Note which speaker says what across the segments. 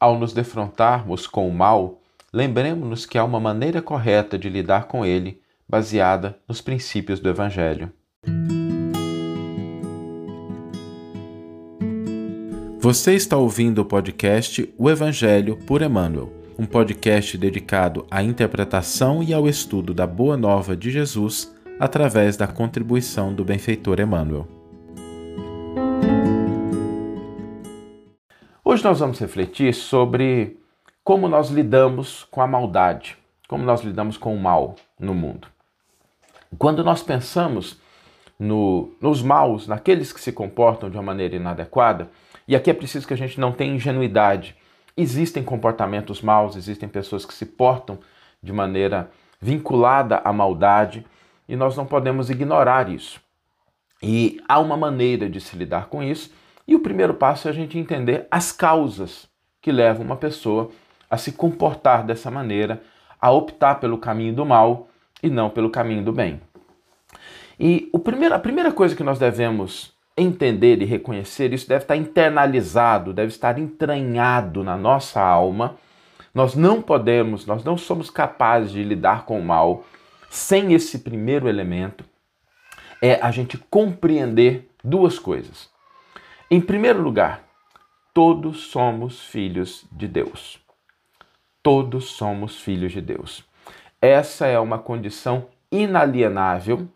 Speaker 1: ao nos defrontarmos com o mal, lembremos-nos que há uma maneira correta de lidar com ele, baseada nos princípios do Evangelho. Você está ouvindo o podcast O Evangelho por Emmanuel, um podcast dedicado à interpretação e ao estudo da Boa Nova de Jesus através da contribuição do benfeitor Emmanuel. Hoje nós vamos refletir sobre como nós lidamos com a maldade, como nós lidamos com o mal no mundo. Quando nós pensamos no, nos maus, naqueles que se comportam de uma maneira inadequada, e aqui é preciso que a gente não tenha ingenuidade. Existem comportamentos maus, existem pessoas que se portam de maneira vinculada à maldade e nós não podemos ignorar isso. E há uma maneira de se lidar com isso, e o primeiro passo é a gente entender as causas que levam uma pessoa a se comportar dessa maneira, a optar pelo caminho do mal e não pelo caminho do bem. E primeiro, a primeira coisa que nós devemos entender e reconhecer, isso deve estar internalizado, deve estar entranhado na nossa alma. Nós não podemos, nós não somos capazes de lidar com o mal sem esse primeiro elemento, é a gente compreender duas coisas. Em primeiro lugar, todos somos filhos de Deus. Todos somos filhos de Deus. Essa é uma condição inalienável,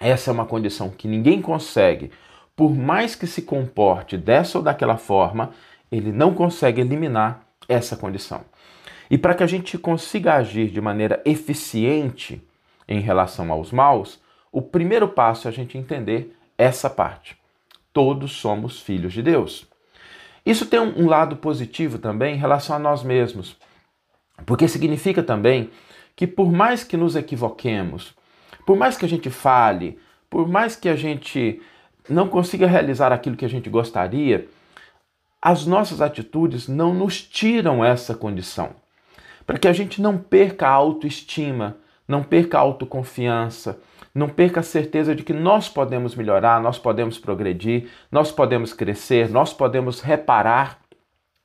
Speaker 1: essa é uma condição que ninguém consegue por mais que se comporte dessa ou daquela forma, ele não consegue eliminar essa condição. E para que a gente consiga agir de maneira eficiente em relação aos maus, o primeiro passo é a gente entender essa parte. Todos somos filhos de Deus. Isso tem um lado positivo também em relação a nós mesmos, porque significa também que por mais que nos equivoquemos, por mais que a gente fale, por mais que a gente não consiga realizar aquilo que a gente gostaria, as nossas atitudes não nos tiram essa condição. Para que a gente não perca a autoestima, não perca a autoconfiança, não perca a certeza de que nós podemos melhorar, nós podemos progredir, nós podemos crescer, nós podemos reparar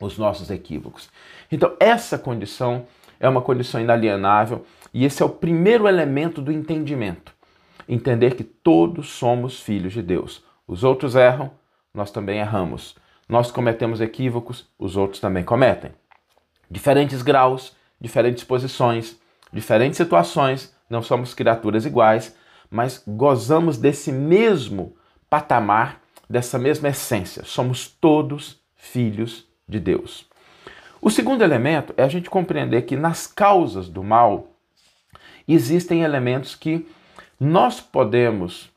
Speaker 1: os nossos equívocos. Então, essa condição é uma condição inalienável e esse é o primeiro elemento do entendimento. Entender que todos somos filhos de Deus. Os outros erram, nós também erramos. Nós cometemos equívocos, os outros também cometem. Diferentes graus, diferentes posições, diferentes situações, não somos criaturas iguais, mas gozamos desse mesmo patamar, dessa mesma essência. Somos todos filhos de Deus. O segundo elemento é a gente compreender que nas causas do mal existem elementos que nós podemos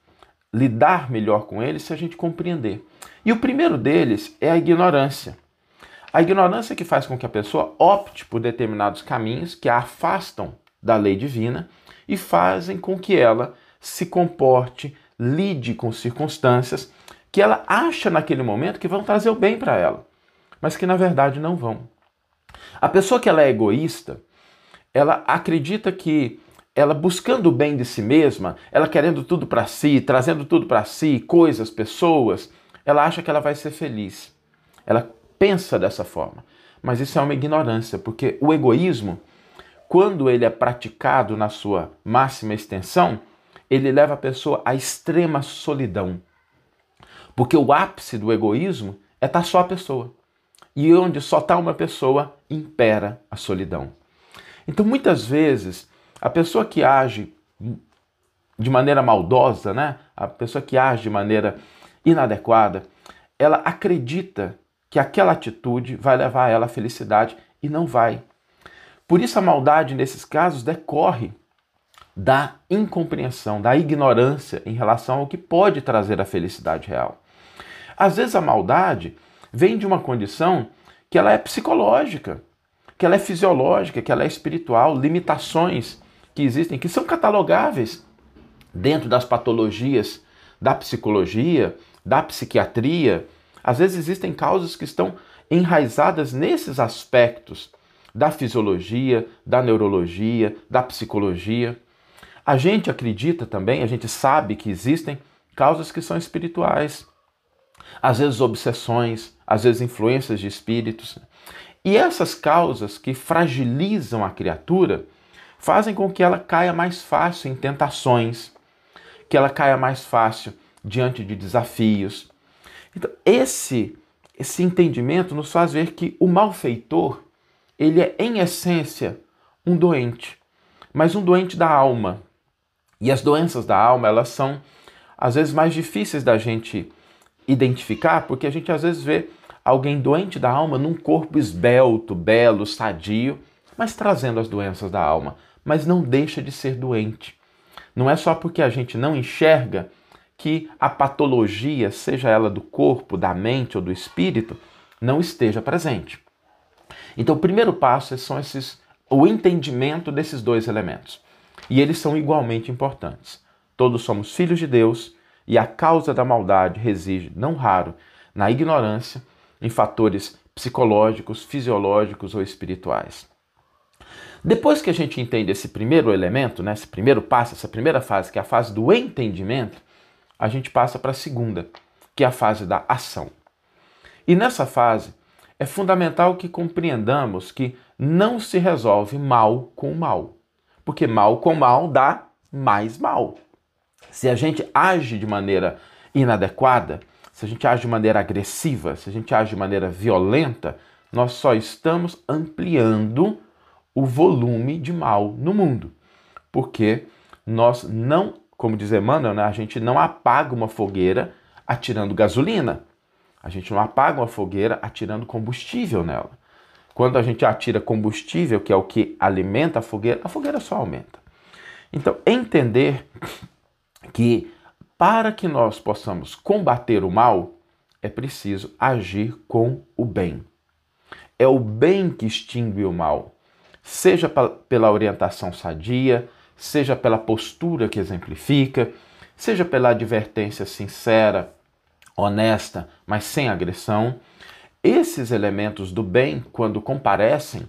Speaker 1: lidar melhor com eles se a gente compreender. E o primeiro deles é a ignorância. A ignorância que faz com que a pessoa opte por determinados caminhos que a afastam da lei divina e fazem com que ela se comporte, lide com circunstâncias que ela acha naquele momento que vão trazer o bem para ela, mas que na verdade não vão. A pessoa que ela é egoísta, ela acredita que ela buscando o bem de si mesma, ela querendo tudo para si, trazendo tudo para si, coisas, pessoas, ela acha que ela vai ser feliz. Ela pensa dessa forma. Mas isso é uma ignorância, porque o egoísmo, quando ele é praticado na sua máxima extensão, ele leva a pessoa à extrema solidão. Porque o ápice do egoísmo é estar tá só a pessoa. E onde só está uma pessoa, impera a solidão. Então, muitas vezes, a pessoa que age de maneira maldosa, né? A pessoa que age de maneira inadequada, ela acredita que aquela atitude vai levar ela à felicidade e não vai. Por isso a maldade nesses casos decorre da incompreensão, da ignorância em relação ao que pode trazer a felicidade real. Às vezes a maldade vem de uma condição que ela é psicológica, que ela é fisiológica, que ela é espiritual, limitações que existem, que são catalogáveis dentro das patologias da psicologia, da psiquiatria. Às vezes existem causas que estão enraizadas nesses aspectos da fisiologia, da neurologia, da psicologia. A gente acredita também, a gente sabe que existem causas que são espirituais. Às vezes obsessões, às vezes influências de espíritos. E essas causas que fragilizam a criatura fazem com que ela caia mais fácil em tentações, que ela caia mais fácil diante de desafios. Então, esse esse entendimento nos faz ver que o malfeitor, ele é em essência um doente, mas um doente da alma. E as doenças da alma, elas são às vezes mais difíceis da gente identificar, porque a gente às vezes vê alguém doente da alma num corpo esbelto, belo, sadio, mas trazendo as doenças da alma, mas não deixa de ser doente. Não é só porque a gente não enxerga que a patologia, seja ela do corpo, da mente ou do espírito, não esteja presente. Então, o primeiro passo são esses o entendimento desses dois elementos. E eles são igualmente importantes. Todos somos filhos de Deus e a causa da maldade reside, não raro, na ignorância, em fatores psicológicos, fisiológicos ou espirituais. Depois que a gente entende esse primeiro elemento, né, esse primeiro passo, essa primeira fase, que é a fase do entendimento, a gente passa para a segunda, que é a fase da ação. E nessa fase é fundamental que compreendamos que não se resolve mal com mal, porque mal com mal dá mais mal. Se a gente age de maneira inadequada, se a gente age de maneira agressiva, se a gente age de maneira violenta, nós só estamos ampliando o volume de mal no mundo. Porque nós não como diz Emmanuel, né, a gente não apaga uma fogueira atirando gasolina. A gente não apaga uma fogueira atirando combustível nela. Quando a gente atira combustível, que é o que alimenta a fogueira, a fogueira só aumenta. Então, entender que para que nós possamos combater o mal, é preciso agir com o bem. É o bem que extingue o mal, seja pela orientação sadia, seja pela postura que exemplifica, seja pela advertência sincera, honesta, mas sem agressão. Esses elementos do bem, quando comparecem,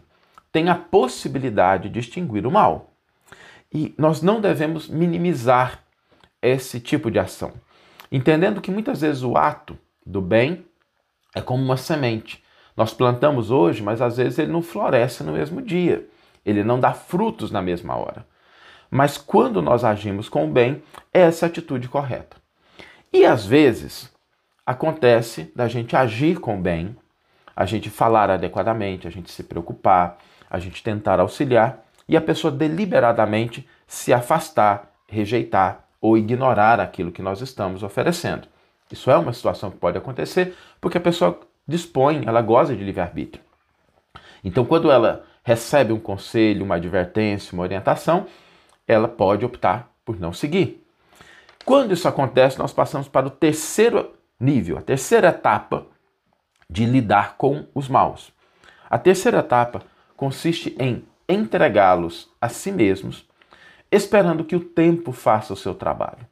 Speaker 1: têm a possibilidade de extinguir o mal. E nós não devemos minimizar esse tipo de ação, entendendo que muitas vezes o ato do bem é como uma semente. Nós plantamos hoje, mas às vezes ele não floresce no mesmo dia, ele não dá frutos na mesma hora. Mas quando nós agimos com o bem, é essa atitude correta. E às vezes acontece da gente agir com o bem, a gente falar adequadamente, a gente se preocupar, a gente tentar auxiliar e a pessoa deliberadamente se afastar, rejeitar ou ignorar aquilo que nós estamos oferecendo. Isso é uma situação que pode acontecer porque a pessoa dispõe, ela goza de livre-arbítrio. Então, quando ela recebe um conselho, uma advertência, uma orientação, ela pode optar por não seguir. Quando isso acontece, nós passamos para o terceiro nível, a terceira etapa de lidar com os maus. A terceira etapa consiste em entregá-los a si mesmos, esperando que o tempo faça o seu trabalho.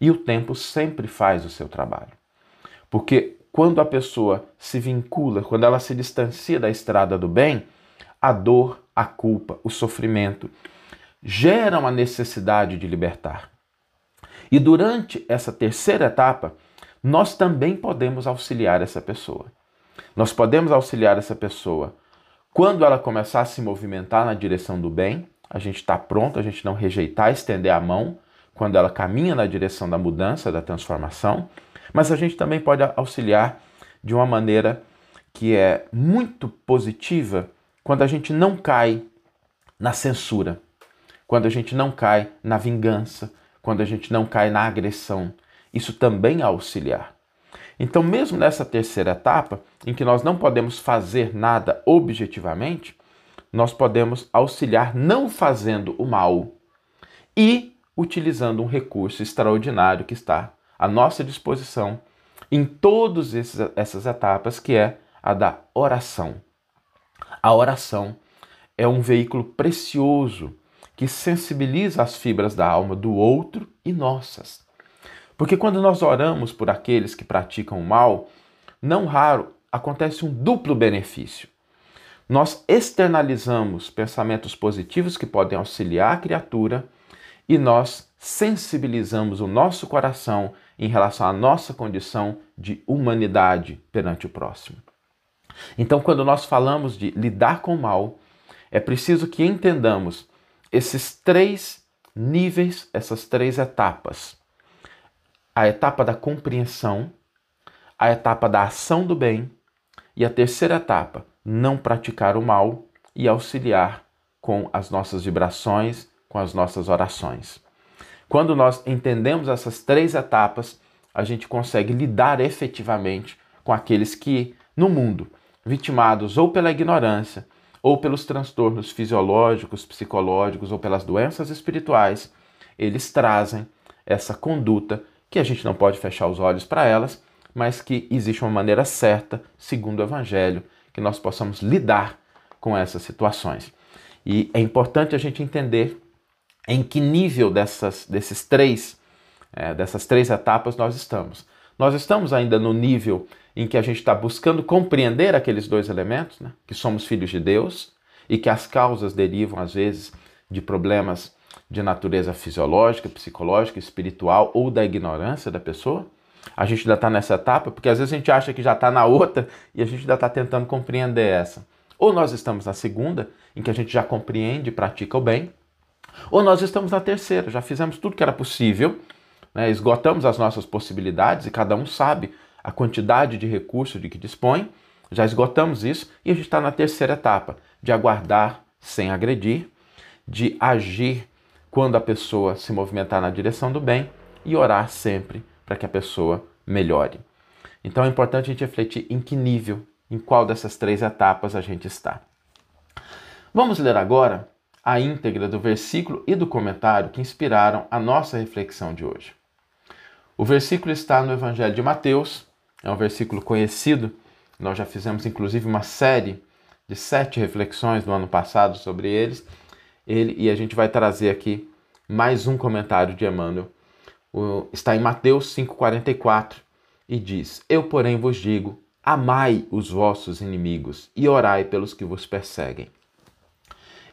Speaker 1: E o tempo sempre faz o seu trabalho. Porque quando a pessoa se vincula, quando ela se distancia da estrada do bem, a dor, a culpa, o sofrimento, geram a necessidade de libertar. E durante essa terceira etapa, nós também podemos auxiliar essa pessoa. Nós podemos auxiliar essa pessoa quando ela começar a se movimentar na direção do bem, a gente está pronto, a gente não rejeitar, estender a mão quando ela caminha na direção da mudança, da transformação, mas a gente também pode auxiliar de uma maneira que é muito positiva quando a gente não cai na censura, quando a gente não cai na vingança, quando a gente não cai na agressão. Isso também é auxiliar. Então, mesmo nessa terceira etapa, em que nós não podemos fazer nada objetivamente, nós podemos auxiliar não fazendo o mal e utilizando um recurso extraordinário que está à nossa disposição em todas essas etapas, que é a da oração. A oração é um veículo precioso que sensibiliza as fibras da alma do outro e nossas. Porque quando nós oramos por aqueles que praticam o mal, não raro acontece um duplo benefício. Nós externalizamos pensamentos positivos que podem auxiliar a criatura e nós sensibilizamos o nosso coração em relação à nossa condição de humanidade perante o próximo. Então, quando nós falamos de lidar com o mal, é preciso que entendamos esses três níveis, essas três etapas. A etapa da compreensão, a etapa da ação do bem e a terceira etapa, não praticar o mal e auxiliar com as nossas vibrações, com as nossas orações. Quando nós entendemos essas três etapas, a gente consegue lidar efetivamente com aqueles que, no mundo, vitimados ou pela ignorância, ou pelos transtornos fisiológicos, psicológicos ou pelas doenças espirituais, eles trazem essa conduta que a gente não pode fechar os olhos para elas, mas que existe uma maneira certa, segundo o Evangelho, que nós possamos lidar com essas situações. E é importante a gente entender em que nível dessas, desses três, é, dessas três etapas nós estamos. Nós estamos ainda no nível em que a gente está buscando compreender aqueles dois elementos, né? que somos filhos de Deus e que as causas derivam, às vezes, de problemas de natureza fisiológica, psicológica, espiritual ou da ignorância da pessoa. A gente ainda está nessa etapa, porque às vezes a gente acha que já está na outra e a gente ainda está tentando compreender essa. Ou nós estamos na segunda, em que a gente já compreende e pratica o bem, ou nós estamos na terceira, já fizemos tudo que era possível, né? esgotamos as nossas possibilidades e cada um sabe a quantidade de recursos de que dispõe, já esgotamos isso e a gente está na terceira etapa, de aguardar sem agredir, de agir quando a pessoa se movimentar na direção do bem e orar sempre para que a pessoa melhore. Então é importante a gente refletir em que nível, em qual dessas três etapas a gente está. Vamos ler agora a íntegra do versículo e do comentário que inspiraram a nossa reflexão de hoje. O versículo está no Evangelho de Mateus, é um versículo conhecido. Nós já fizemos inclusive uma série de sete reflexões no ano passado sobre eles. Ele, e a gente vai trazer aqui mais um comentário de Emmanuel. O, está em Mateus 5,44 e diz: Eu, porém, vos digo: amai os vossos inimigos e orai pelos que vos perseguem.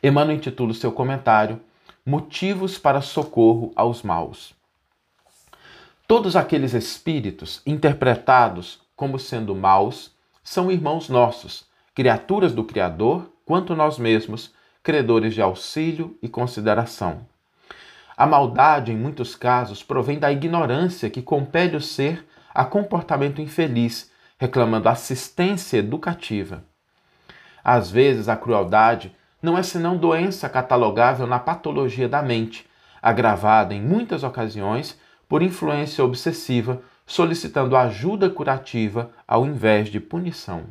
Speaker 1: Emmanuel intitula o seu comentário Motivos para socorro aos maus. Todos aqueles espíritos interpretados como sendo maus são irmãos nossos, criaturas do Criador, quanto nós mesmos, credores de auxílio e consideração. A maldade, em muitos casos, provém da ignorância que compele o ser a comportamento infeliz, reclamando assistência educativa. Às vezes, a crueldade não é senão doença catalogável na patologia da mente, agravada em muitas ocasiões por influência obsessiva, solicitando ajuda curativa ao invés de punição.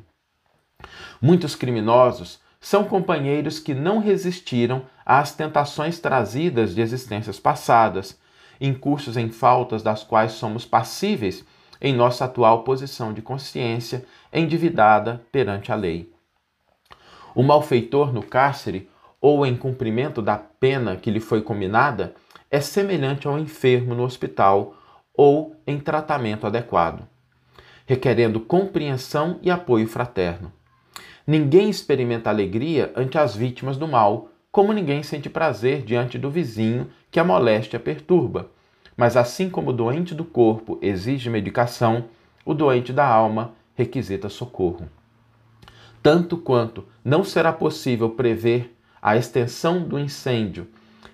Speaker 1: Muitos criminosos são companheiros que não resistiram às tentações trazidas de existências passadas, incursos em faltas das quais somos passíveis em nossa atual posição de consciência endividada perante a lei. O malfeitor no cárcere ou em cumprimento da pena que lhe foi combinada é semelhante ao enfermo no hospital ou em tratamento adequado, requerendo compreensão e apoio fraterno. Ninguém experimenta alegria ante as vítimas do mal, como ninguém sente prazer diante do vizinho que a moléstia perturba. Mas assim como o doente do corpo exige medicação, o doente da alma requisita socorro. Tanto quanto não será possível prever a extensão do incêndio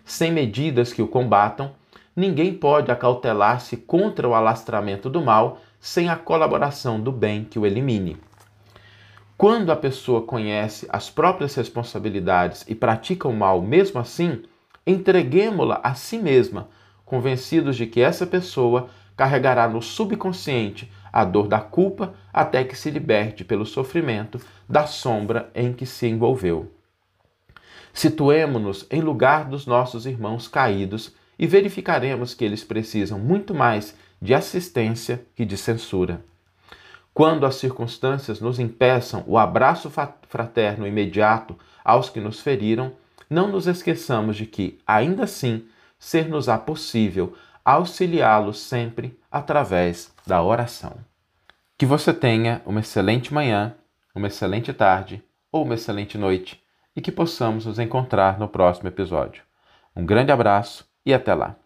Speaker 1: sem medidas que o combatam, ninguém pode acautelar-se contra o alastramento do mal sem a colaboração do bem que o elimine. Quando a pessoa conhece as próprias responsabilidades e pratica o mal mesmo assim, entreguemo-la a si mesma, convencidos de que essa pessoa carregará no subconsciente a dor da culpa até que se liberte pelo sofrimento da sombra em que se envolveu. Situemo-nos em lugar dos nossos irmãos caídos e verificaremos que eles precisam muito mais de assistência que de censura. Quando as circunstâncias nos impeçam o abraço fraterno imediato aos que nos feriram, não nos esqueçamos de que, ainda assim, ser-nos-á possível auxiliá-los sempre através da oração. Que você tenha uma excelente manhã, uma excelente tarde ou uma excelente noite e que possamos nos encontrar no próximo episódio. Um grande abraço e até lá!